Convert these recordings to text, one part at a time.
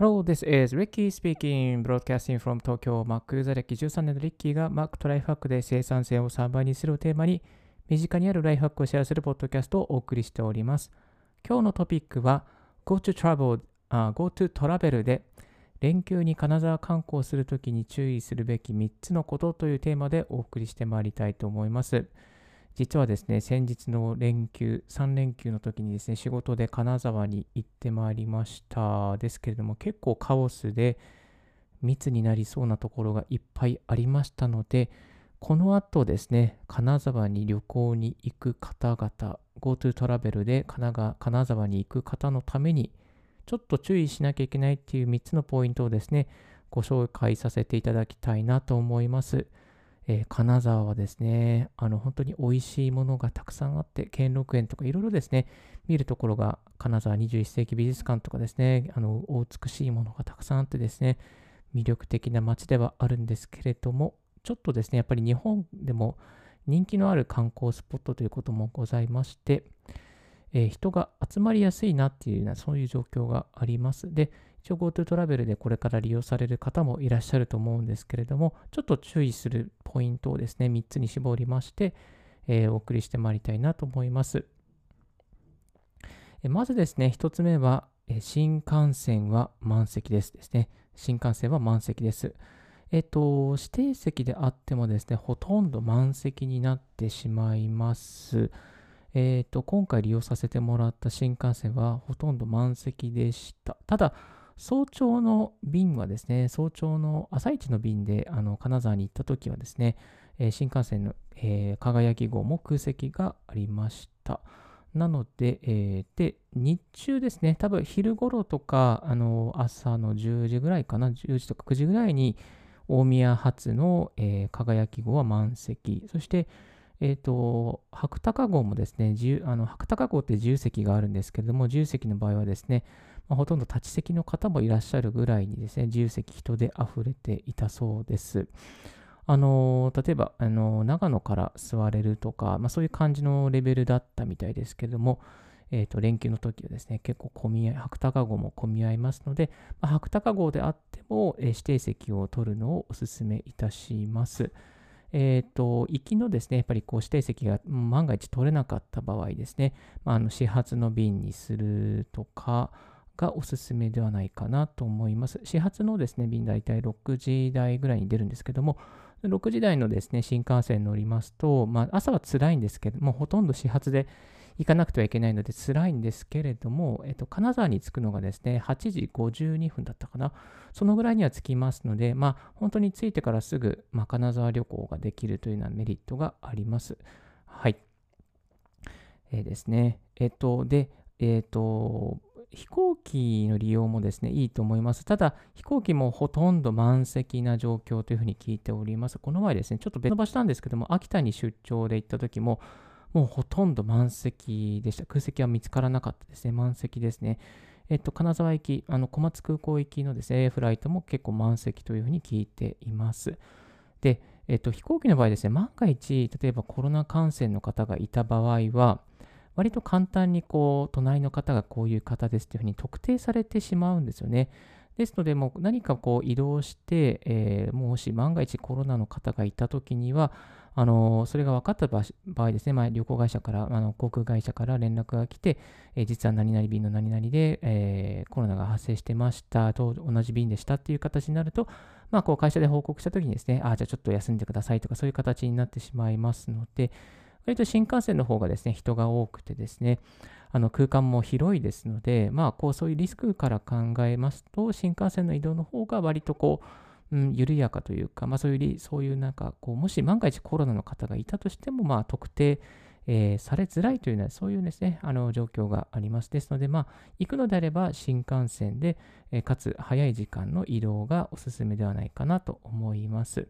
Hello, this is Ricky speaking, broadcasting from Tokyo. Mac ユーザー歴13年のリッキーが Mac とライフハックで生産性を3倍にするをテーマに身近にあるライフハックをシェアするポッドキャストをお送りしております。今日のトピックは GoTo Travel、あ GoTo トラベルで連休に金沢観光するときに注意するべき3つのことというテーマでお送りしてまいりたいと思います。実はですね、先日の連休、3連休の時にですね、仕事で金沢に行ってまいりました。ですけれども、結構カオスで密になりそうなところがいっぱいありましたので、この後ですね、金沢に旅行に行く方々、GoTo トラベルで金が金沢に行く方のために、ちょっと注意しなきゃいけないっていう3つのポイントをですね、ご紹介させていただきたいなと思います。えー金沢はですね、あの本当に美味しいものがたくさんあって、兼六園とかいろいろですね、見るところが金沢21世紀美術館とかですね、あのお美しいものがたくさんあってですね、魅力的な街ではあるんですけれども、ちょっとですね、やっぱり日本でも人気のある観光スポットということもございまして、えー人が集まりやすいなっていうような、そういう状況があります。で、一応 GoTo トラベルでこれから利用される方もいらっしゃると思うんですけれども、ちょっと注意するポイントをですね、3つに絞りまして、えーお送りしてまいりたいなと思います。えまずですね、1つ目は、え新幹線は満席ですですね。新幹線は満席です。えっと、指定席であってもですね、ほとんど満席になってしまいます。えっと、今回利用させてもらった新幹線はほとんど満席でした。ただ、早朝の便はですね、早朝の朝一の便であの金沢に行った時はですね、えー新幹線の、えー輝き号も空席がありました。なので、えーで、日中ですね、多分昼頃とか、あの朝の10時ぐらいかな、10時とか9時ぐらいに、大宮発の、えー輝き号は満席、そして、えっ、と、白鷹号もですね、あの白鷹号って自由席があるんですけれども、自由席の場合はですね、まあ、ほとんど立ち席の方もいらっしゃるぐらいにですね、自由席人で溢れていたそうです。あの例えば、あの長野から座れるとか、まあ、そういう感じのレベルだったみたいですけれども、えー、と連休の時はですね、結構混み合い、白鷹号も混み合いますので、まあ、白鷹号であっても、えー指定席を取るのをお勧めいたします。えっ、と、行きのですね、やっぱりこう指定席が万が一取れなかった場合ですね、まあ、あの始発の便にするとかがおすすめではないかなと思います。始発のですね、便大体6時台ぐらいに出るんですけども、6時台のですね、新幹線乗りますと、まあ、朝は辛いんですけども、ほとんど始発で行かなくてはいけないので辛いんですけれども、えっと、金沢に着くのがですね、8時52分だったかな。そのぐらいには着きますので、まあ、本当に着いてからすぐ、まあ、金沢旅行ができるというようなメリットがあります。はい。えーですね。えっと、で、えっと、飛行機の利用もですね、いいと思います。ただ、飛行機もほとんど満席な状況というふうに聞いております。この前ですね、ちょっと別の場所なんですけども、秋田に出張で行った時も、もうほとんど満席でした。空席は見つからなかったですね。満席ですね。えっと、金沢行き、あの小松空港行きのですね、フライトも結構満席というふうに聞いています。で、えっと、飛行機の場合ですね、万が一、例えばコロナ感染の方がいた場合は、割と簡単にこう、隣の方がこういう方ですというふうに特定されてしまうんですよね。ですので、もう何かこう移動して、えーもし万が一コロナの方がいたときには、あのそれが分かった場合ですね、まあ、旅行会社から、あの航空会社から連絡が来て、えー実は何々便の何々で、えーコロナが発生してましたと同じ便でしたっていう形になると、まあ、こう会社で報告したときにですね、あじゃあちょっと休んでくださいとか、そういう形になってしまいますので、割と新幹線の方がですね、人が多くてですね、あの空間も広いですので、まあ、こうそういうリスクから考えますと、新幹線の移動の方が割とこう、うん、緩やかというか、まあ、そういうり、そういうなんかこう、もし万が一コロナの方がいたとしても、まあ、特定、えーされづらいというような、そういうですね、あの状況があります。ですので、まあ、行くのであれば新幹線で、えーかつ早い時間の移動がおすすめではないかなと思います。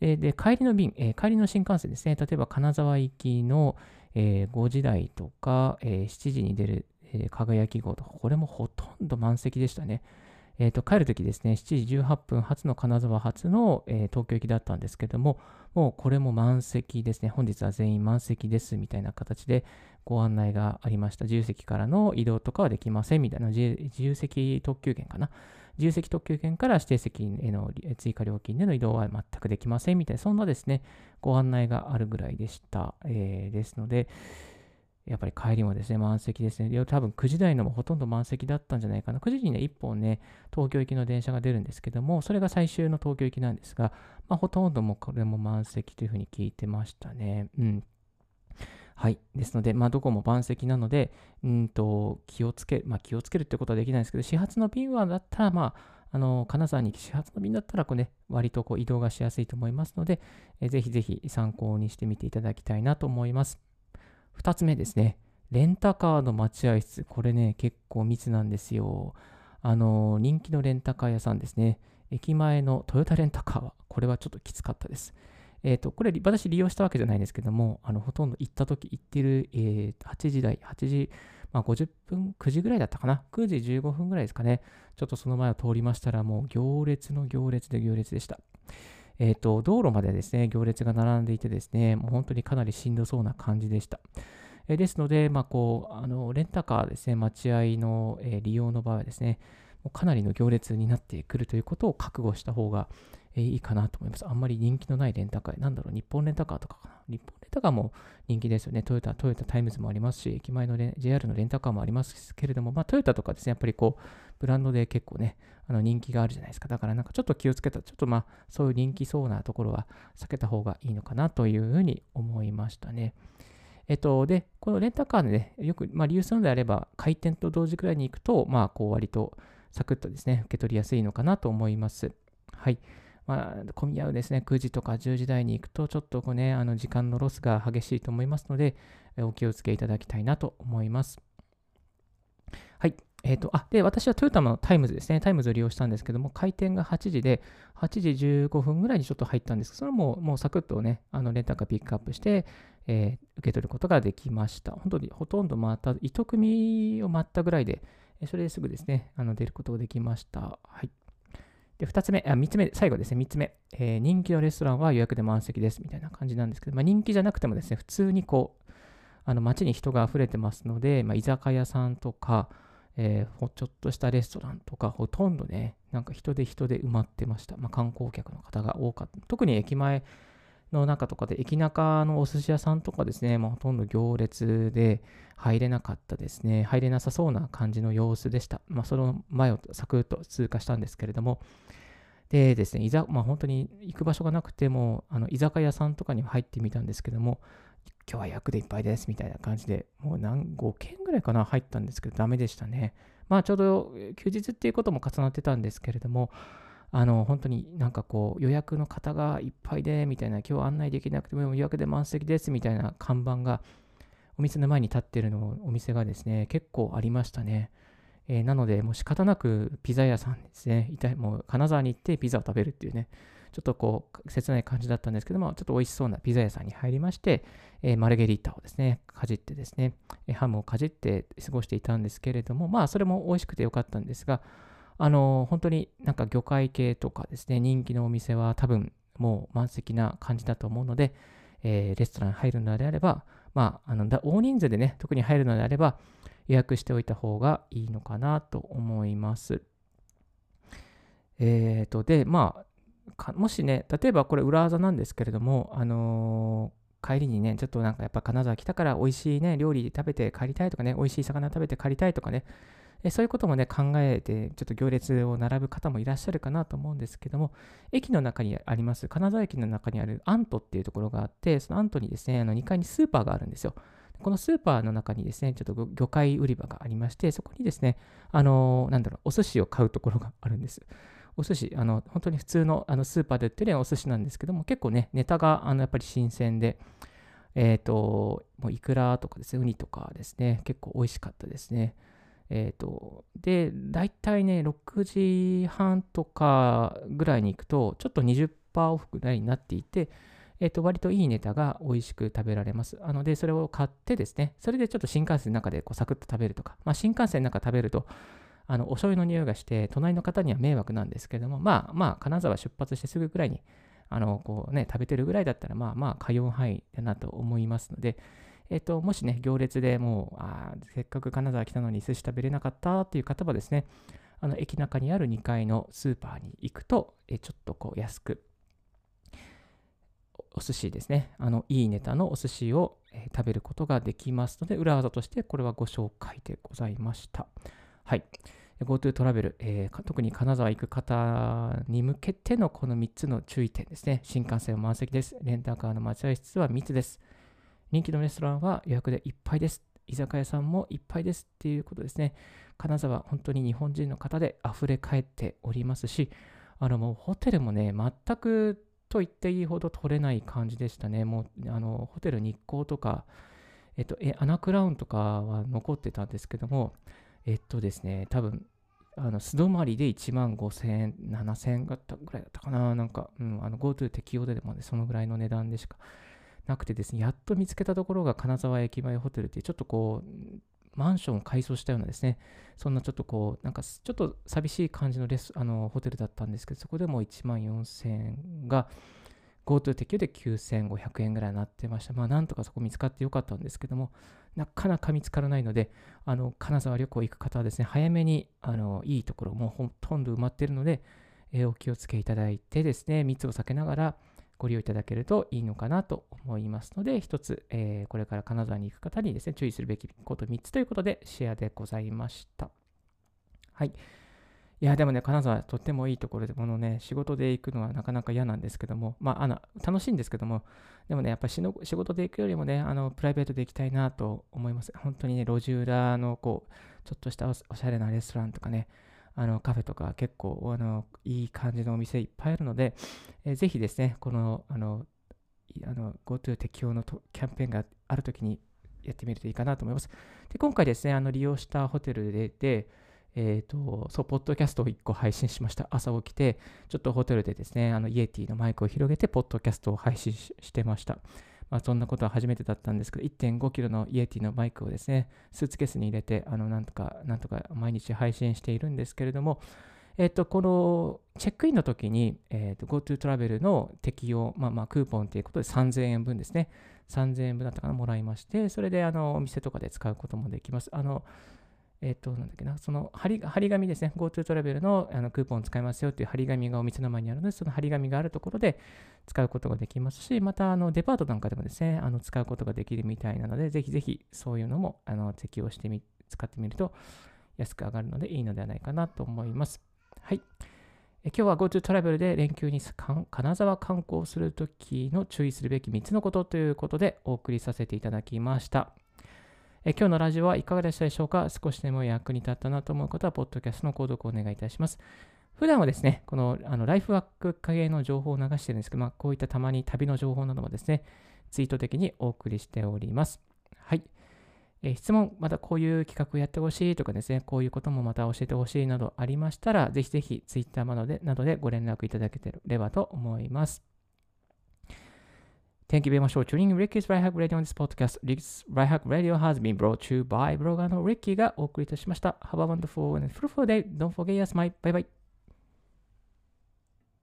えーで、帰りの便、えー帰りの新幹線ですね、例えば金沢行きの、えー5時台とか、えー7時に出る、えー輝き号とか、これもほとんど満席でしたね。えー、と帰るときですね、7時18分発の金沢発の、えー、東京行きだったんですけども、もうこれも満席ですね、本日は全員満席ですみたいな形でご案内がありました。自由席からの移動とかはできませんみたいな、自由席特急券かな。自由席特急券から指定席への追加料金での移動は全くできませんみたいな、そんなですね、ご案内があるぐらいでした。えー、ですので、やっぱり帰りもですね、満席ですね。多分9時台のもほとんど満席だったんじゃないかな。9時にね、1本ね、東京行きの電車が出るんですけども、それが最終の東京行きなんですが、まあ、ほとんどもこれも満席というふうに聞いてましたね。うん。はい。ですので、まあ、どこも満席なので、うんと、気をつけ、まあ、気をつけるってことはできないですけど、始発の便はだったら、まあ、あの、金沢に始発の便だったら、こうね、割とこう移動がしやすいと思いますので、えー、ぜひぜひ参考にしてみていただきたいなと思います。2つ目ですね。レンタカーの待合室。これね、結構密なんですよ。あの、人気のレンタカー屋さんですね。駅前のトヨタレンタカーは、これはちょっときつかったです。え、ー、と、これ、私利用したわけじゃないんですけども、あの、ほとんど行った時、行ってる、えー、8時台、8時、まあ、50分、9時ぐらいだったかな？9時15分ぐらいですかね。ちょっとその前を通りましたら、もう行列の行列で行列でした。えっ、ー、と、道路までですね、行列が並んでいてですね、もう本当にかなりしんどそうな感じでした。え、ですので、まあ、こう、あの、レンタカーですね、待合の、え、利用の場合はですね、もうかなりの行列になってくるということを覚悟した方が、えいいかなと思います。あんまり人気のないレンタカー、なんだろう、日本レンタカーとかかな。日本レンタカーも人気ですよね。トヨタ、トヨタタイムズもありますし、駅前の JR のレンタカーもありますけれども、まあ、トヨタとかですね、やっぱりこう、ブランドで結構ね、あの人気があるじゃないですか。だからなんかちょっと気をつけた、ちょっとまあ、そういう人気そうなところは避けた方がいいのかなというふうに思いましたね。えっと、で、このレンタカーでね、よく、まあ、利用するのであれば、開店と同時くらいに行くと、まあ、こう、割とサクッとですね、受け取りやすいのかなと思います。はい。まあ、混み合うですね、9時とか10時台に行くと、ちょっとこうね、あの時間のロスが激しいと思いますので、お気をつけいただきたいなと思います。はい。えっ、ー、と、あ、で、私はトヨタのタイムズですね、タイムズを利用したんですけども、開店が8時で、8時15分ぐらいにちょっと入ったんですけど、それももうサクッとね、あのレンタカーピックアップして、えー、受け取ることができました。本当にほとんどまた、糸組を待ったぐらいで、それですぐですね、あの出ることができました。はい。で、2つ目、あ、3つ目、最後ですね、3つ目、えー、人気のレストランは予約で満席ですみたいな感じなんですけど、まあ、人気じゃなくてもですね、普通にこう、あの街に人が溢れてますので、まあ、居酒屋さんとか、えー、ちょっとしたレストランとか、ほとんどね、なんか人で人で埋まってました。まあ、観光客の方が多かった。特に駅前の中とかで、駅中のお寿司屋さんとかですね、まあ、ほとんど行列で入れなかったですね。入れなさそうな感じの様子でした。まあ、その前をサクッと通過したんですけれども、でですね、いざ、まあ、本当に行く場所がなくても、あの居酒屋さんとかに入ってみたんですけども、今日は役でいっぱいですみたいな感じで、もう何5件ぐらいかな入ったんですけど、ダメでしたね。まあちょうど休日っていうことも重なってたんですけれども、あの本当になんかこう予約の方がいっぱいでみたいな、今日案内できなくても予約で満席ですみたいな看板がお店の前に立ってるのお店がですね、結構ありましたね。えー、なので、もう仕方なくピザ屋さんですね、いたもう金沢に行ってピザを食べるっていうね、ちょっとこう、切ない感じだったんですけども、ちょっと美味しそうなピザ屋さんに入りまして、えー、マルゲリータをですね、かじってですね、ハムをかじって過ごしていたんですけれども、まあ、それも美味しくてよかったんですが、あの、本当になんか魚介系とかですね、人気のお店は多分もう満席な感じだと思うので、えー、レストラン入るのであれば、まあ、あの大人数でね、特に入るのであれば、予約しておいた方がいいのかなと思います。えっ、ー、と、で、まあ、もしね、例えばこれ裏技なんですけれども、あのー、帰りにね、ちょっとなんかやっぱ金沢来たから美味しいね、料理食べて帰りたいとかね、美味しい魚食べて帰りたいとかね、えそういうこともね、考えて、ちょっと行列を並ぶ方もいらっしゃるかなと思うんですけども、駅の中にあります、金沢駅の中にあるアントっていうところがあって、そのアントにですね、あの2階にスーパーがあるんですよ。このスーパーの中にですね、ちょっと魚介売り場がありまして、そこにですね、あのー、なんだろう、お寿司を買うところがあるんです。お寿司、あの、本当に普通のあのスーパーで売ってるお寿司なんですけども、結構ね、ネタがあのやっぱり新鮮で、えっ、ー、と、もうイクラとかですね、ウニとかですね、結構美味しかったですね。えっ、ー、と、で、大体ね、6時半とかぐらいに行くと、ちょっと20%オフぐらいになっていて、え、ー、と、割といいネタが美味しく食べられます。あので、それを買ってですね、それでちょっと新幹線の中でこうサクッと食べるとか、まあ、新幹線の中食べると、あのお醤油の匂いがして、隣の方には迷惑なんですけども、まあまあ、金沢出発してすぐぐらいに、あの、こうね、食べてるぐらいだったら、まあまあ、通う範囲だなと思いますので、えっ、と、もしね、行列でもう、あせっかく金沢来たのに寿司食べれなかったっていう方はですね、あの、駅中にある2階のスーパーに行くと、えちょっとこう、安く、お寿司ですね、あの、いいネタのお寿司を、え、食べることができますので、裏技としてこれはご紹介でございました。はい。GoTo トラベル、えー、特に金沢行く方に向けてのこの3つの注意点ですね。新幹線は満席です。レンタカーの待合室は密です。人気のレストランは予約でいっぱいです。居酒屋さんもいっぱいですっていうことですね。金沢、本当に日本人の方で溢れ返っておりますし、あのもうホテルもね、全くと言っていいほど取れない感じでしたね。もう、あの、ホテル日光とか、えっと、え、アナクラウンとかは残ってたんですけども、えっとですね、多分、あの素泊まりで1万5000円、7000円ぐらいだったかな。なんか、うん、GoTo 適用ででもね、そのぐらいの値段でしかなくてですね、やっと見つけたところが金沢駅前ホテルっていう、ちょっとこう、マンションを改装したようなですね、そんなちょっとこう、なんかちょっと寂しい感じのレスあのホテルだったんですけど、そこでも1万4000円が GoTo 適用で9500円ぐらいになってました。まあなんとかそこ見つかってよかったんですけども、なかなか見つからないので、あの金沢旅行行く方はですね、早めにあのいいところ、もうほとんど埋まっているので、えー、お気をつけいただいてですね、密を避けながら、ご利用いただけるといいのかなと思いますので、一つ、えー、これから金沢に行く方にですね、注意するべきこと3つということでシェアでございました。はい。いや、でもね、金沢とってもいいところで、このね、仕事で行くのはなかなか嫌なんですけども、まあ、あの、楽しいんですけども、でもね、やっぱり仕事で行くよりもね、あの、プライベートで行きたいなと思います。本当にね、路地裏の、こう、ちょっとしたおしゃれなレストランとかね、あのカフェとか結構あのいい感じのお店いっぱいあるので、えー、ぜひですね、このあのあの GoTo 適用のキャンペーンがあるときにやってみるといいかなと思います。で今回ですね、あの利用したホテルで、でえっ、ー、と、そう、ポッドキャストを1個配信しました。朝起きて、ちょっとホテルでですね、あのイエティのマイクを広げて、ポッドキャストを配信してました。まあ、そんなことは初めてだったんですけど、1.5キロのイエティのマイクをですね、スーツケースに入れて、あの、なんとか、なんとか毎日配信しているんですけれども、えっ、と、このチェックインの時に、えっ、と、GoTo トラベルの適用、まあまあ、クーポンということで3000円分ですね、3000円分だったかな、もらいまして、それで、あの、お店とかで使うこともできます。あの、えっ、と、なんだっけな、その張り張り紙ですね、GoTo トラベルのあのクーポン使いますよっていう張り紙がお店の前にあるので、その張り紙があるところで使うことができますし、またあのデパートなんかでもですね、あの使うことができるみたいなので、ぜひぜひそういうのもあの適用してみ、使ってみると安く上がるのでいいのではないかなと思います。はい。え今日は GoTo トラベルで連休に金沢観光するときの注意するべき3つのことということでお送りさせていただきました。え今日のラジオはいかがでしたでしょうか？少しでも役に立ったなと思う方は、ポッドキャストの購読をお願いいたします。普段はですね、このあのライフワーク系の情報を流してるんですけど、まあ、こういったたまに旅の情報などもですね、ツイート的にお送りしております。はい。え質問、またこういう企画をやってほしいとかですね、こういうこともまた教えてほしいなどありましたら、ぜひぜひツイッターなどでなどでご連絡いただければと思います。Thank you very much for tuning in Ricky's Right Hack Radio on this podcast. Ricky's Right Hack Radio has been brought to you by ブロガーの Ricky がお送りいたしました。Have a wonderful and fruitful day. Don't forget your smile. Bye bye.